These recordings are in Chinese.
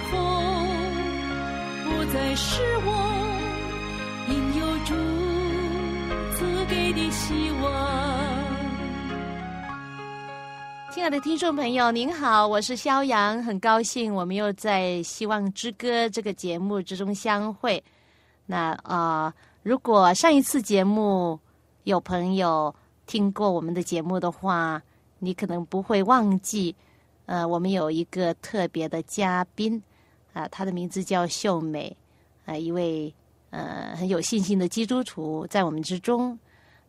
后不再是我应有主赐给的希望。亲爱的听众朋友，您好，我是肖阳，很高兴我们又在《希望之歌》这个节目之中相会。那啊，如果上一次节目有朋友。听过我们的节目的话，你可能不会忘记，呃，我们有一个特别的嘉宾，啊，他的名字叫秀美，啊，一位呃很有信心的基督徒在我们之中。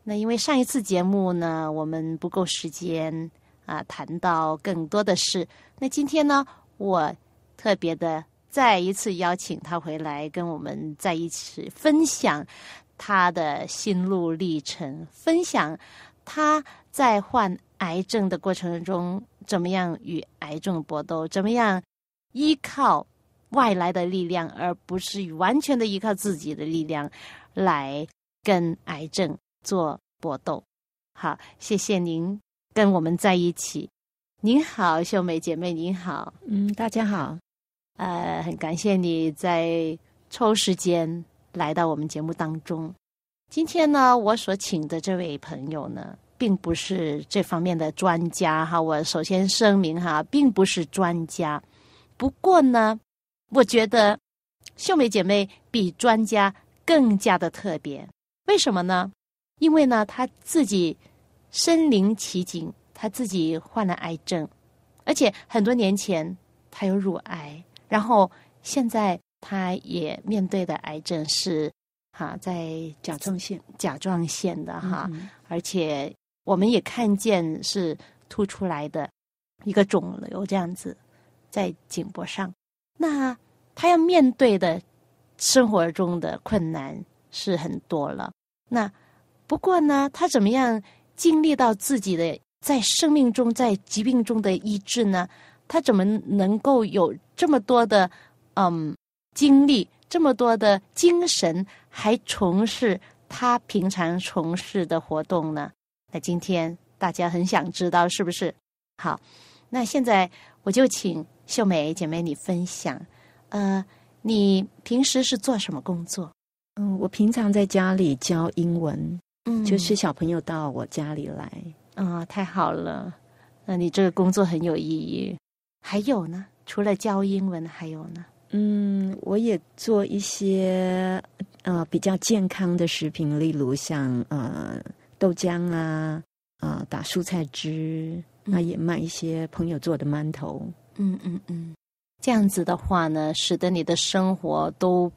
那因为上一次节目呢，我们不够时间啊，谈到更多的事。那今天呢，我特别的再一次邀请他回来，跟我们在一起分享他的心路历程，分享。他在患癌症的过程中，怎么样与癌症搏斗？怎么样依靠外来的力量，而不是完全的依靠自己的力量来跟癌症做搏斗？好，谢谢您跟我们在一起。您好，秀美姐妹，您好。嗯，大家好。呃，很感谢你在抽时间来到我们节目当中。今天呢，我所请的这位朋友呢，并不是这方面的专家哈。我首先声明哈，并不是专家。不过呢，我觉得秀美姐妹比专家更加的特别。为什么呢？因为呢，她自己身临其境，她自己患了癌症，而且很多年前她有乳癌，然后现在她也面对的癌症是。哈，在甲状腺，甲状腺的哈，而且我们也看见是凸出来的一个肿瘤这样子，在颈脖上。那他要面对的生活中的困难是很多了。那不过呢，他怎么样经历到自己的在生命中、在疾病中的医治呢？他怎么能够有这么多的嗯经历？这么多的精神，还从事他平常从事的活动呢？那今天大家很想知道，是不是？好，那现在我就请秀美姐妹你分享，呃，你平时是做什么工作？嗯，我平常在家里教英文，嗯，就是小朋友到我家里来，啊，太好了，那你这个工作很有意义。还有呢？除了教英文，还有呢？嗯，我也做一些呃比较健康的食品，例如像呃豆浆啊，啊打蔬菜汁，那也卖一些朋友做的馒头。嗯嗯嗯，这样子的话呢，使得你的生活都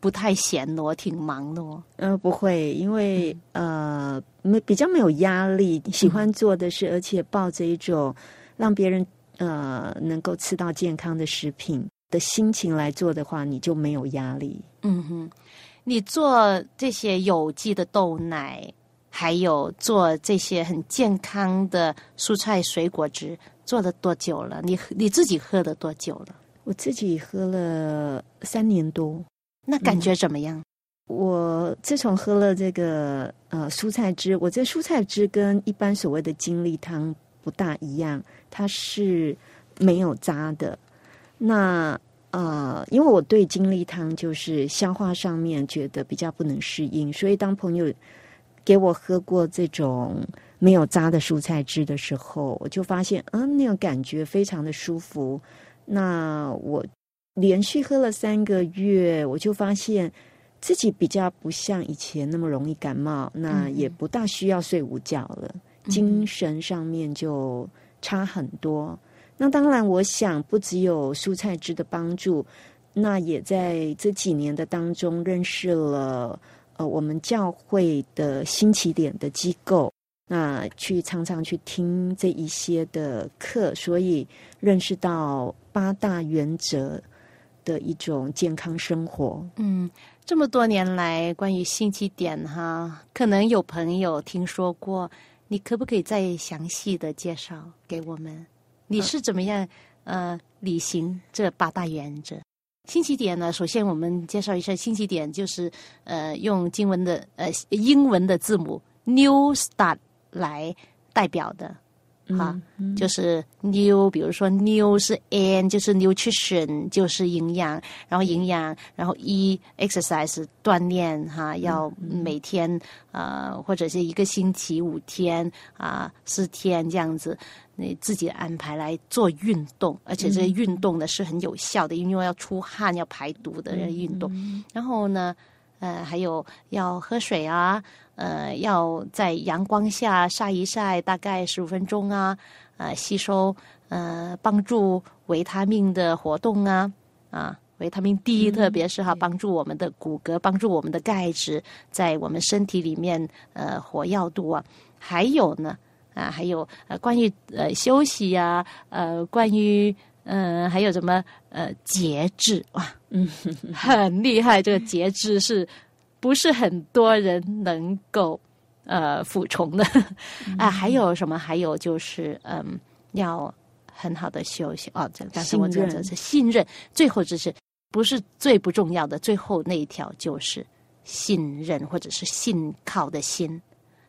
不太闲哦，挺忙的哦。呃，不会，因为呃没比较没有压力，喜欢做的是，而且抱着一种让别人呃能够吃到健康的食品。的心情来做的话，你就没有压力。嗯哼，你做这些有机的豆奶，还有做这些很健康的蔬菜水果汁，做了多久了？你你自己喝了多久了？我自己喝了三年多。那感觉怎么样？我自从喝了这个呃蔬菜汁，我这蔬菜汁跟一般所谓的精力汤不大一样，它是没有渣的。那呃，因为我对精力汤就是消化上面觉得比较不能适应，所以当朋友给我喝过这种没有渣的蔬菜汁的时候，我就发现，嗯，那种感觉非常的舒服。那我连续喝了三个月，我就发现自己比较不像以前那么容易感冒，那也不大需要睡午觉了，精神上面就差很多。那当然，我想不只有蔬菜汁的帮助，那也在这几年的当中认识了呃我们教会的新起点的机构。那去常常去听这一些的课，所以认识到八大原则的一种健康生活。嗯，这么多年来，关于新起点哈，可能有朋友听说过，你可不可以再详细的介绍给我们？你是怎么样呃履行这八大原则？星期点呢，首先我们介绍一下，星期点就是呃用经文的呃英文的字母 New Start 来代表的。哈，就是 new，比如说 new 是 n，就是 nutrition，就是营养，然后营养，然后 e exercise 锻炼哈，要每天呃或者是一个星期五天啊四天这样子，你自己安排来做运动，而且这些运动呢是很有效的，因为要出汗要排毒的运动，然后呢呃还有要喝水啊。呃，要在阳光下晒一晒，大概十五分钟啊，呃，吸收呃，帮助维他命的活动啊，啊，维他命 D，特别是哈，帮助我们的骨骼，帮助我们的钙质在我们身体里面呃活跃度啊，还有呢啊，还有呃，关于呃休息呀，呃，关于嗯，还有什么呃节制哇，嗯，很厉害，这个节制是。不是很多人能够呃服从的 啊，还有什么？还有就是嗯，要很好的休息哦。这但是我觉得是信任，最后就是不是最不重要的，最后那一条就是信任或者是信靠的心。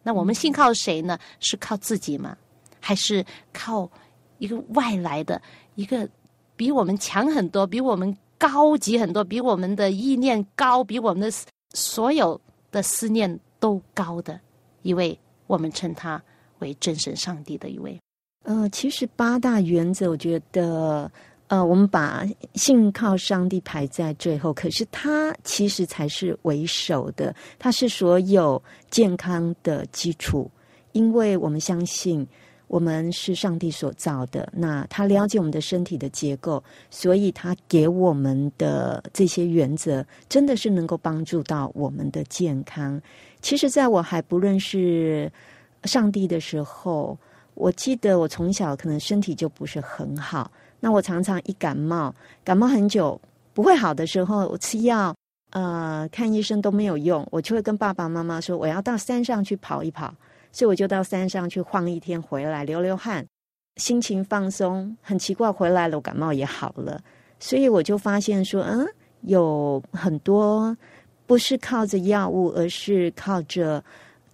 那我们信靠谁呢？是靠自己吗？还是靠一个外来的一个比我们强很多、比我们高级很多、比我们的意念高、比我们的？所有的思念都高的一位，我们称他为真神上帝的一位。呃，其实八大原则，我觉得，呃，我们把信靠上帝排在最后，可是他其实才是为首的，他是所有健康的基础，因为我们相信。我们是上帝所造的，那他了解我们的身体的结构，所以他给我们的这些原则，真的是能够帮助到我们的健康。其实，在我还不认识上帝的时候，我记得我从小可能身体就不是很好，那我常常一感冒，感冒很久不会好的时候，我吃药，呃，看医生都没有用，我就会跟爸爸妈妈说，我要到山上去跑一跑。所以我就到山上去晃一天，回来流流汗，心情放松。很奇怪，回来了，我感冒也好了。所以我就发现说，嗯，有很多不是靠着药物，而是靠着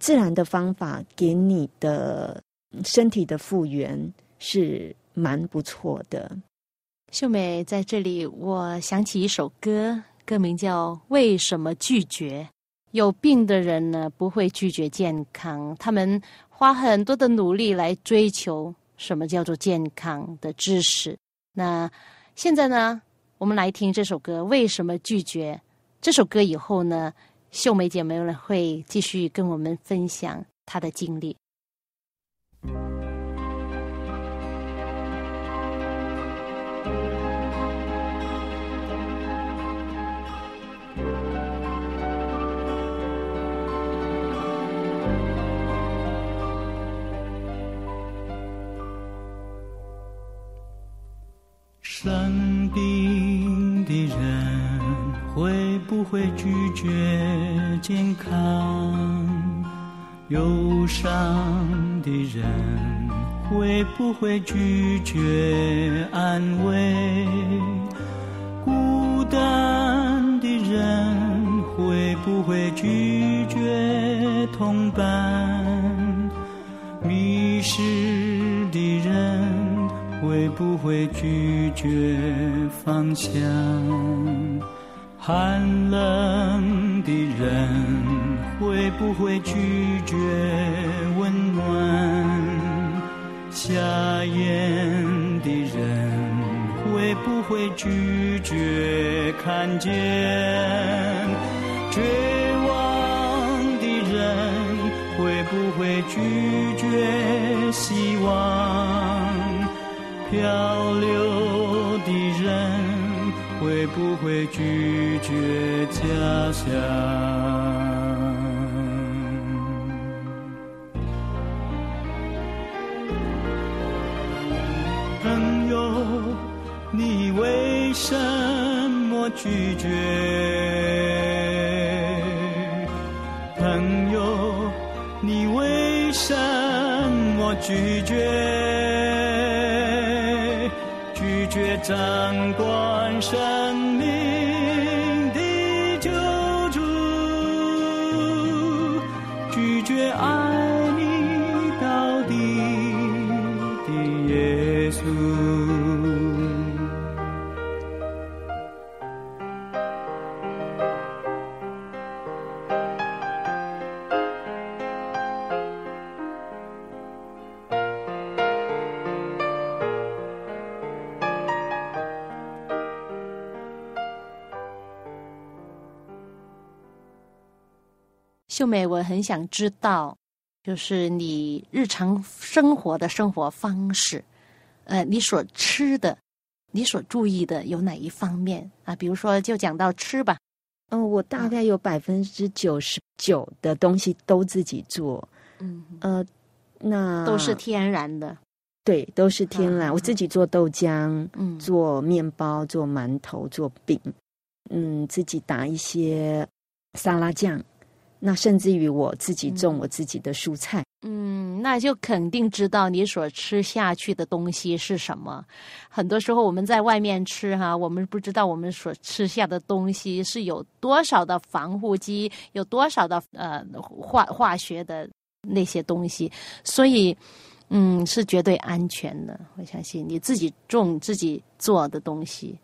自然的方法给你的身体的复原，是蛮不错的。秀美在这里，我想起一首歌，歌名叫《为什么拒绝》。有病的人呢，不会拒绝健康，他们花很多的努力来追求什么叫做健康的知识。那现在呢，我们来听这首歌。为什么拒绝这首歌？以后呢，秀美姐妹们会继续跟我们分享她的经历。生病的人会不会拒绝健康？忧伤的人会不会拒绝安慰？孤单的人会不会拒绝同伴？迷失。会不会拒绝方向？寒冷的人会不会拒绝温暖？瞎眼的人会不会拒绝看见？绝望的人会不会拒绝希望？漂流的人会不会拒绝家乡朋友你为什么拒绝朋友你为什么拒绝？拒绝掌秀美，我很想知道，就是你日常生活的生活方式，呃，你所吃的，你所注意的有哪一方面？啊？比如说，就讲到吃吧，嗯、我大概有百分之九十九的东西都自己做，嗯，呃，那都是天然的，对，都是天然。嗯。我自己做豆浆，嗯，做面包，做馒头，做饼，嗯，自己打一些沙拉酱，那甚至于我自己种我自己的蔬菜。嗯，那就肯定知道你所吃下去的东西是什么。很多时候我们在外面吃哈，我们不知道我们所吃下的东西是有多少的防护剂，有多少的呃化化学的那些东西，所以嗯是绝对安全的。我相信你自己种自己做的东西，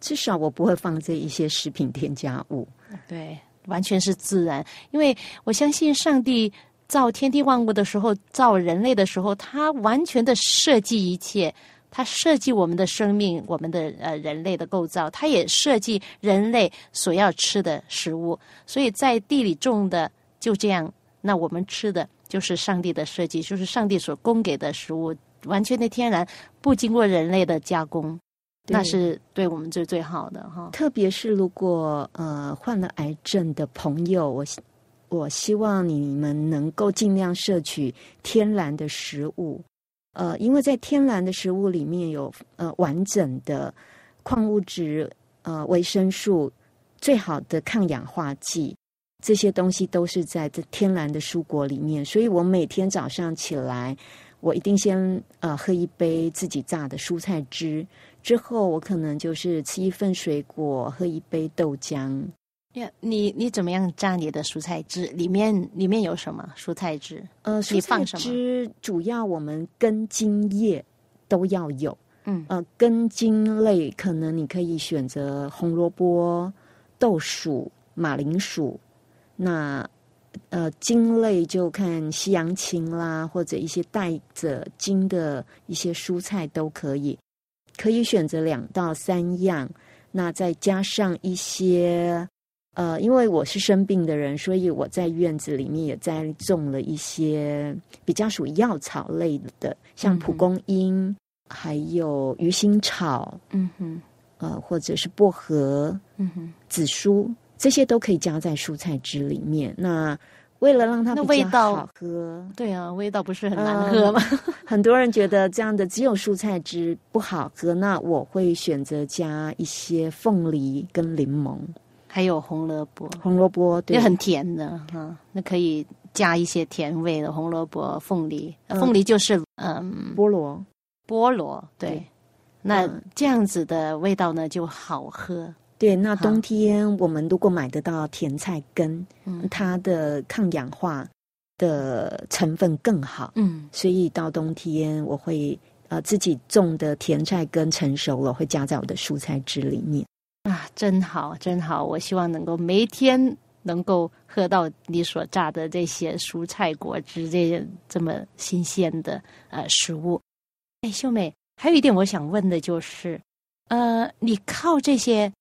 至少我不会放这一些食品添加物。对，完全是自然。因为我相信上帝造天地万物的时候，造人类的时候，他完全的设计一切。他设计我们的生命，我们的呃人类的构造，他也设计人类所要吃的食物。所以在地里种的就这样，那我们吃的就是上帝的设计，就是上帝所供给的食物，完全的天然，不经过人类的加工，那是对我们最最好的哈。特别是如果呃患了癌症的朋友，我希我希望你们能够尽量摄取天然的食物，呃，因为在天然的食物里面有呃完整的矿物质、呃维生素、最好的抗氧化剂，这些东西都是在这天然的蔬果里面。所以我每天早上起来，我一定先呃喝一杯自己榨的蔬菜汁，之后我可能就是吃一份水果，喝一杯豆浆。呀，你你怎么样榨你的蔬菜汁？里面里面有什么蔬菜汁？呃，你蔬菜汁主要我们根茎叶都要有。嗯呃，根茎类可能你可以选择红萝卜、豆薯、马铃薯。那呃，茎类就看西洋芹啦，或者一些带着茎的一些蔬菜都可以，可以选择两到三样。那再加上一些呃，因为我是生病的人，所以我在院子里面也栽种了一些比较属于药草类的，像蒲公英，还有鱼腥草，嗯哼呃，或者是薄荷、嗯哼，紫苏，这些都可以加在蔬菜汁里面。那为了让它那比较味道好喝，对啊，味道不是很难喝吗？很多人觉得这样的只有蔬菜汁不好喝，那我会选择加一些凤梨跟柠檬、还有红萝卜，红萝卜，对也，很甜的哈、那可以加一些甜味的红萝卜、凤梨。嗯凤梨就是嗯菠萝。菠萝，对。对那嗯这样子的味道呢就好喝。对，那冬天我们如果买得到甜菜根，嗯它的抗氧化的成分更好，嗯，所以到冬天我会呃自己种的甜菜根成熟了，会加在我的蔬菜汁里面。啊，真好，真好！我希望能够每一天能够喝到你所榨的这些蔬菜果汁，这些这么新鲜的呃食物。哎，秀美，还有一点我想问的就是，呃，你靠这些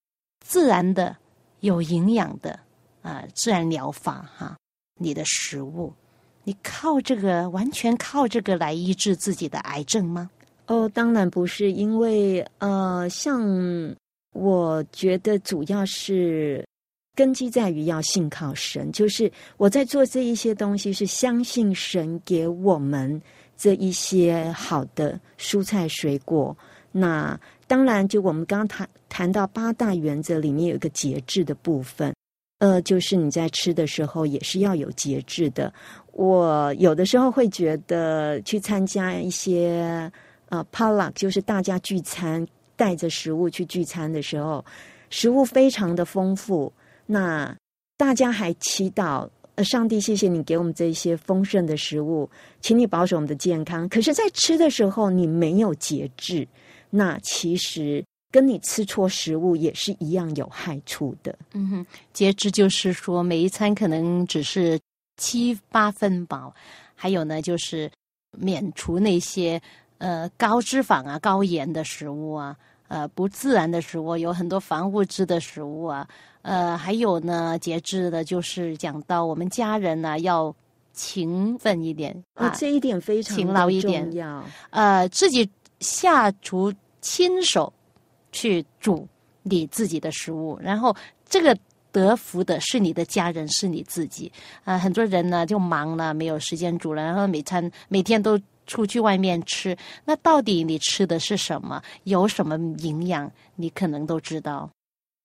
自然的、有营养的啊、自然疗法哈，你的食物，你靠这个完全靠这个来医治自己的癌症吗？哦，当然不是，因为呃，像我觉得主要是根基在于要信靠神，就是我在做这一些东西是相信神给我们这一些好的蔬菜水果，那当然，就我们刚刚谈谈到八大原则里面有一个节制的部分，呃，就是你在吃的时候也是要有节制的。我有的时候会觉得去参加一些呃 p a l a 就是大家聚餐带着食物去聚餐的时候，食物非常的丰富，那大家还祈祷。呃，上帝，谢谢你给我们这些丰盛的食物，请你保守我们的健康。可是，在吃的时候，你没有节制，那其实跟你吃错食物也是一样有害处的。嗯哼，节制就是说，每一餐可能只是七八分饱，还有呢，就是免除那些呃高脂肪啊、高盐的食物啊，呃不自然的食物，有很多防物质的食物啊。呃，还有呢，节制的就是讲到我们家人呢要勤奋一点啊，这一点非常勤劳一点，要呃自己下厨亲手去煮你自己的食物，然后这个得福的是你的家人，是你自己啊。很多人呢就忙了，没有时间煮了，然后每餐每天都出去外面吃，那到底你吃的是什么？有什么营养？你可能都知道。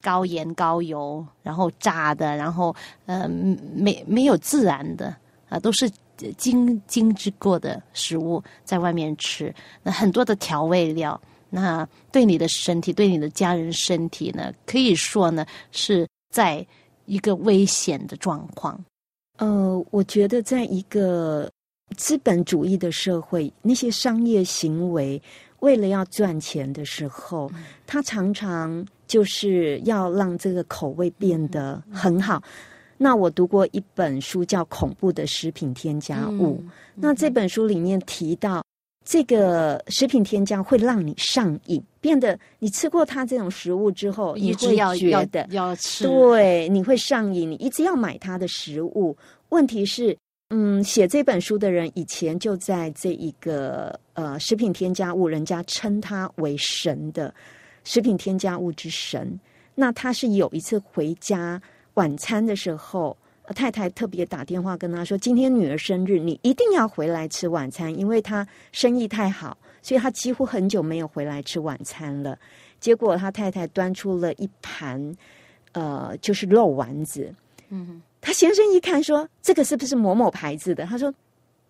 高盐高油，然后炸的，然后呃没没有自然的啊，都是精精制过的食物，在外面吃，那很多的调味料，那对你的身体，对你的家人身体呢，可以说呢是在一个危险的状况。呃，我觉得在一个资本主义的社会，那些商业行为为了要赚钱的时候，他常常。就是要让这个口味变得很好。那我读过一本书叫《恐怖的食品添加物》，那这本书里面提到，这个食品添加会让你上瘾，变得你吃过它这种食物之后，你会觉得要吃，对，你会上瘾，你一直要买它的食物。问题是，嗯，写这本书的人以前就在这一个呃食品添加物，人家称它为神的。食品添加物之神，那他是有一次回家晚餐的时候，太太特别打电话跟他说：“今天女儿生日，你一定要回来吃晚餐，因为她生意太好，所以她几乎很久没有回来吃晚餐了。”结果他太太端出了一盘，呃，就是肉丸子。嗯，他先生一看说：“这个是不是某某牌子的？”他说：“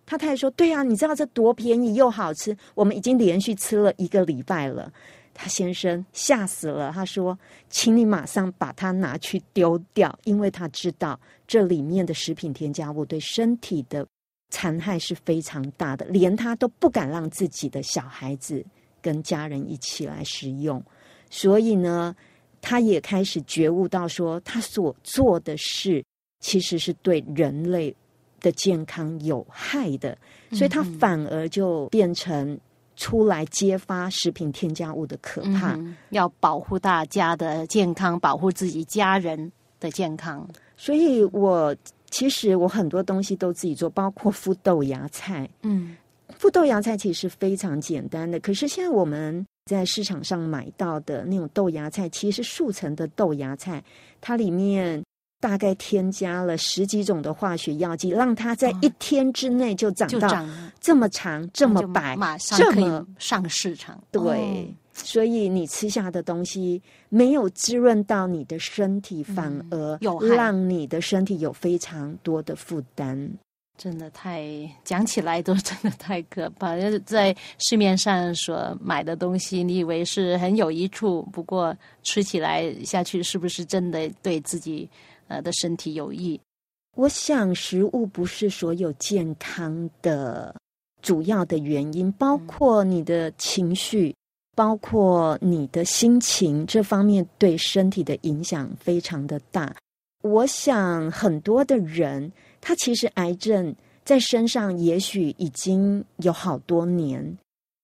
他太太说，对啊，你知道这多便宜又好吃，我们已经连续吃了一个礼拜了。”他先生吓死了，他说：“请你马上把它拿去丢掉，因为他知道这里面的食品添加物对身体的残害是非常大的，连他都不敢让自己的小孩子跟家人一起来食用。所以呢，他也开始觉悟到，说他所做的事其实是对人类的健康有害的，所以他反而就变成。”出来揭发食品添加物的可怕，要保护大家的健康，保护自己家人的健康。所以我其实我很多东西都自己做，包括敷豆芽菜。嗯，敷豆芽菜其实非常简单的，可是现在我们在市场上买到的那种豆芽菜，其实是速成的豆芽菜，它里面。大概添加了十几种的化学药剂，让它在一天之内就长到这么长、这么白，马上可以上市场。对，所以你吃下的东西没有滋润到你的身体，反而让你的身体有非常多的负担。真的太讲起来都真的太可怕。在市面上所买的东西，你以为是很有益处，不过吃起来下去，是不是真的对自己？呃，的身体有益。我想，食物不是所有健康的主要的原因，包括你的情绪，包括你的心情，这方面对身体的影响非常的大。我想，很多的人，他其实癌症在身上也许已经有好多年，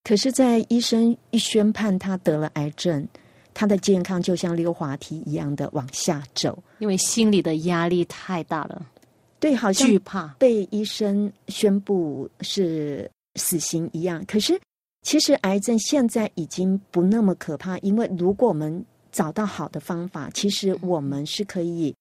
可是，在医生一宣判他得了癌症。他的健康就像溜滑梯一样的往下走，因为心理的压力太大了。对，好像惧怕被医生宣布是死刑一样。可是，其实癌症现在已经不那么可怕，因为如果我们找到好的方法，其实我们是可以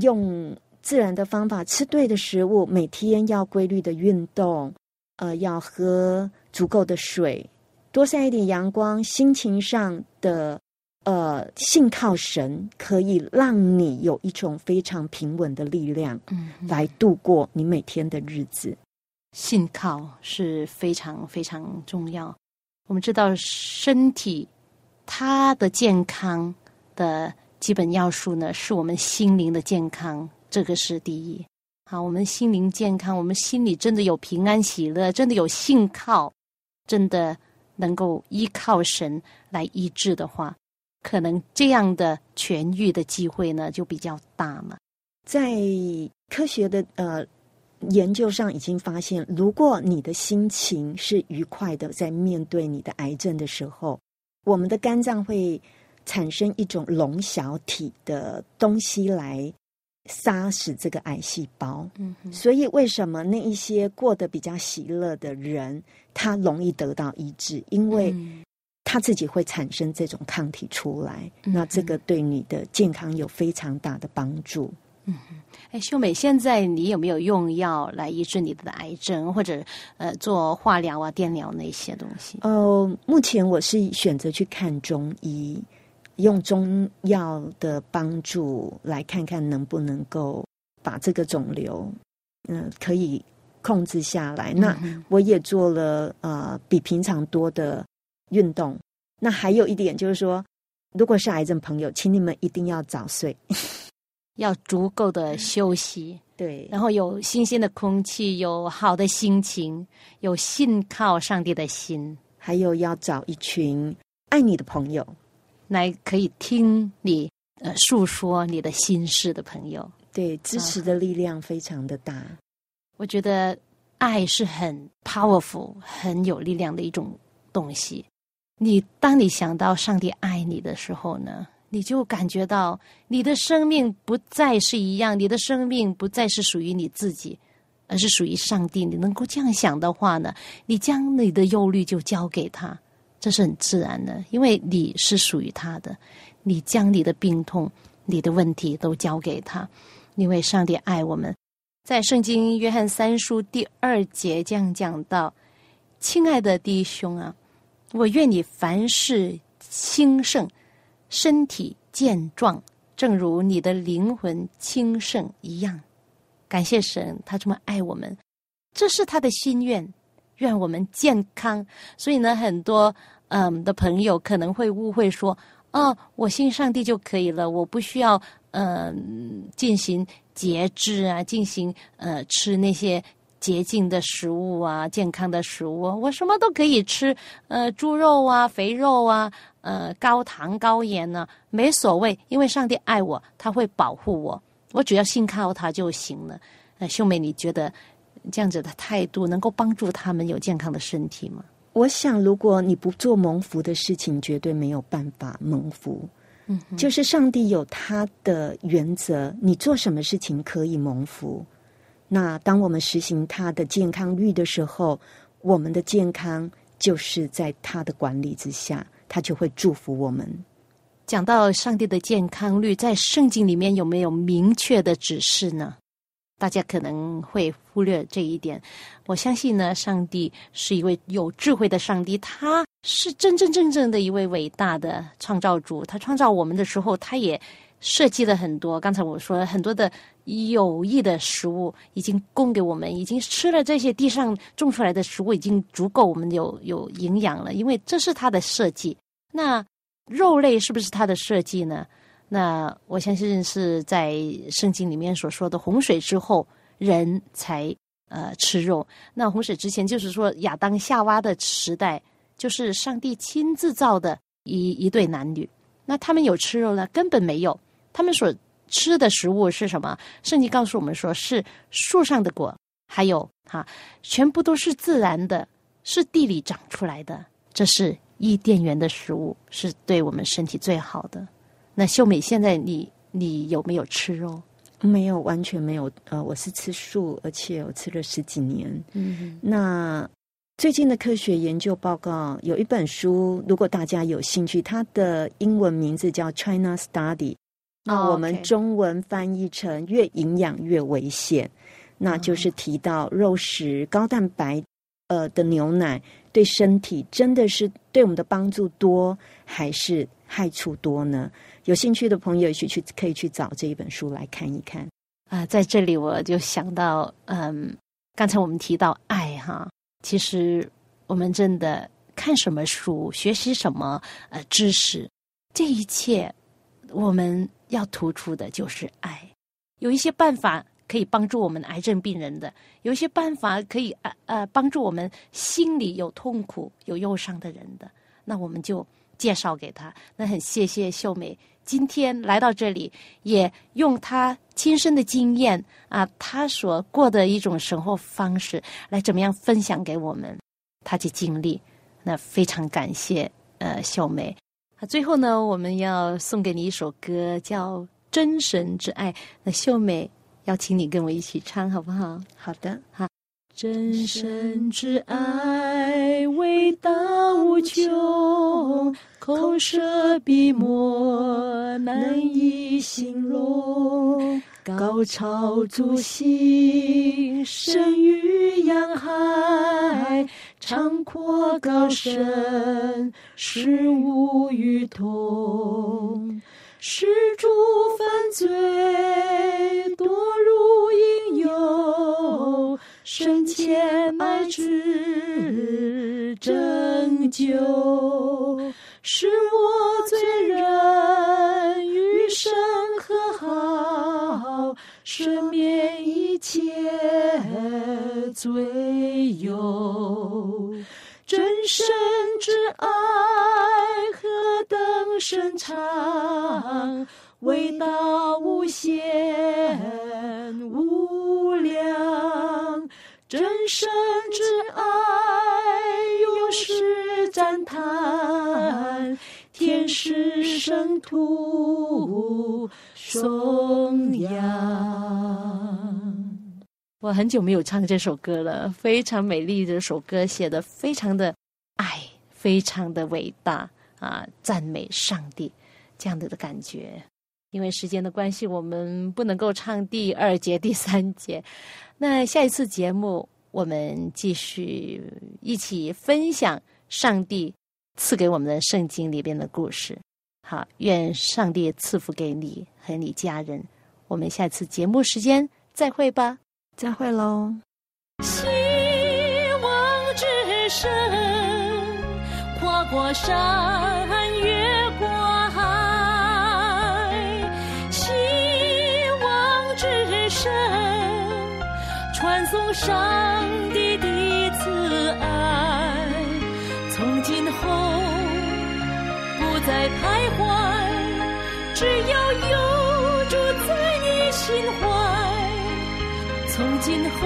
用自然的方法吃对的食物，每天要规律的运动，呃，要喝足够的水。多晒一点阳光，心情上的呃信靠神，可以让你有一种非常平稳的力量，嗯，来度过你每天的日子。信靠是非常非常重要。我们知道身体它的健康的基本要素呢，是我们心灵的健康，这个是第一。好，我们心灵健康，我们心里真的有平安喜乐，真的有信靠，真的能够依靠神来医治的话，可能这样的痊愈的机会呢就比较大嘛。在科学的呃研究上已经发现，如果你的心情是愉快的，在面对你的癌症的时候，我们的肝脏会产生一种龙小体的东西来杀死这个癌细胞。嗯，所以，为什么那一些过得比较喜乐的人，他容易得到医治？因为嗯他自己会产生这种抗体出来，嗯那这个对你的健康有非常大的帮助。哎，秀美，现在你有没有用药来医治你的癌症，或者呃做化疗啊、电疗那些东西？呃，目前我是选择去看中医，用中药的帮助来看看能不能够把这个肿瘤，嗯、可以控制下来。那我也做了呃比平常多的运动。那还有一点就是说，如果是癌症朋友，请你们一定要早睡。要足够的休息，对，然后有新鲜的空气，有好的心情，有信靠上帝的心，还有要找一群爱你的朋友。来可以听你呃诉说你的心事的朋友。对，支持的力量非常的大。我觉得爱是很 powerful、很有力量的一种东西。你当你想到上帝爱你的时候呢，你就感觉到你的生命不再是一样，你的生命不再是属于你自己，而是属于上帝。你能够这样想的话呢，你将你的忧虑就交给他，这是很自然的，因为你是属于他的。你将你的病痛、你的问题都交给他，因为上帝爱我们。在圣经约翰三书第二节这样讲到：“亲爱的弟兄啊，我愿你凡事兴盛，身体健壮，正如你的灵魂兴盛一样。”感谢神，他这么爱我们，这是他的心愿，愿我们健康。所以呢，很多嗯的朋友可能会误会说：“哦，我信上帝就可以了，我不需要嗯进行节制啊，进行呃吃那些洁净的食物啊，健康的食物，我什么都可以吃，呃，猪肉啊，肥肉啊，呃，高糖高盐呢、没所谓，因为上帝爱我，他会保护我，我只要信靠他就行了。呃，秀美，你觉得这样子的态度能够帮助他们有健康的身体吗？我想，如果你不做蒙福的事情，绝对没有办法蒙福。嗯，就是上帝有他的原则，你做什么事情可以蒙福。那当我们实行他的健康律的时候，我们的健康就是在他的管理之下，他就会祝福我们。讲到上帝的健康律，在圣经里面有没有明确的指示呢？大家可能会忽略这一点。我相信呢，上帝是一位有智慧的上帝，他是真真正正的一位伟大的创造主。他创造我们的时候，他也设计了很多。刚才我说了很多的有益的食物已经供给我们，已经吃了这些地上种出来的食物，已经足够我们有有营养了，因为这是他的设计。那肉类是不是他的设计呢？那我相信是在圣经里面所说的洪水之后，人才呃吃肉。那洪水之前，就是说亚当夏娃的时代，就是上帝亲自造的一一对男女。那他们有吃肉呢？根本没有。他们所吃的食物是什么？圣经告诉我们说是树上的果，还有哈，全部都是自然的，是地里长出来的。这是伊甸园的食物，是对我们身体最好的。那秀美，现在你你有没有吃肉？没有，完全没有。呃，我是吃素，而且我吃了十几年。嗯那最近的科学研究报告有一本书，如果大家有兴趣，它的英文名字叫《China Study》，那我们中文翻译成“越营养越危险”，那就是提到肉食、高蛋白呃的牛奶对身体真的是对我们的帮助多，还是害处多呢？有兴趣的朋友，也许去可以去找这一本书来看一看。啊、在这里我就想到，嗯，刚才我们提到爱哈，其实我们真的看什么书，学习什么呃知识，这一切我们要突出的就是爱。有一些办法可以帮助我们癌症病人的，有一些办法可以呃呃帮助我们心里有痛苦、有忧伤的人的，那我们就介绍给他。那很谢谢秀美今天来到这里，也用她亲身的经验啊，她所过的一种生活方式来怎么样分享给我们她的经历。那非常感谢呃秀美。啊，最后呢，我们要送给你一首歌，叫《真神之爱》。那秀美邀请你跟我一起唱，好不好？好的，哈真神之爱伟大无穷，口舌笔墨难以形容。高潮足心，深于洋海，长阔高深，是无与同。施主犯罪，多如应有，深切乃至拯救，是我罪人与神和好，赦免一切罪忧。真神之爱何等深长，伟大无限无量。真神之爱永世叹，天使圣徒颂扬。我很久没有唱这首歌了，非常美丽的首歌，写的非常的爱，非常的伟大啊！赞美上帝这样的的感觉。因为时间的关系，我们不能够唱第二节、第三节。那下一次节目，我们继续一起分享上帝赐给我们的圣经里边的故事。好，愿上帝赐福给你和你家人。我们下次节目时间再会吧。再会喽。希望之声，跨过山，越过海。希望之声，传送上帝的慈爱。在徘徊，只要有住在你心怀。从今后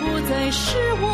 不再是我，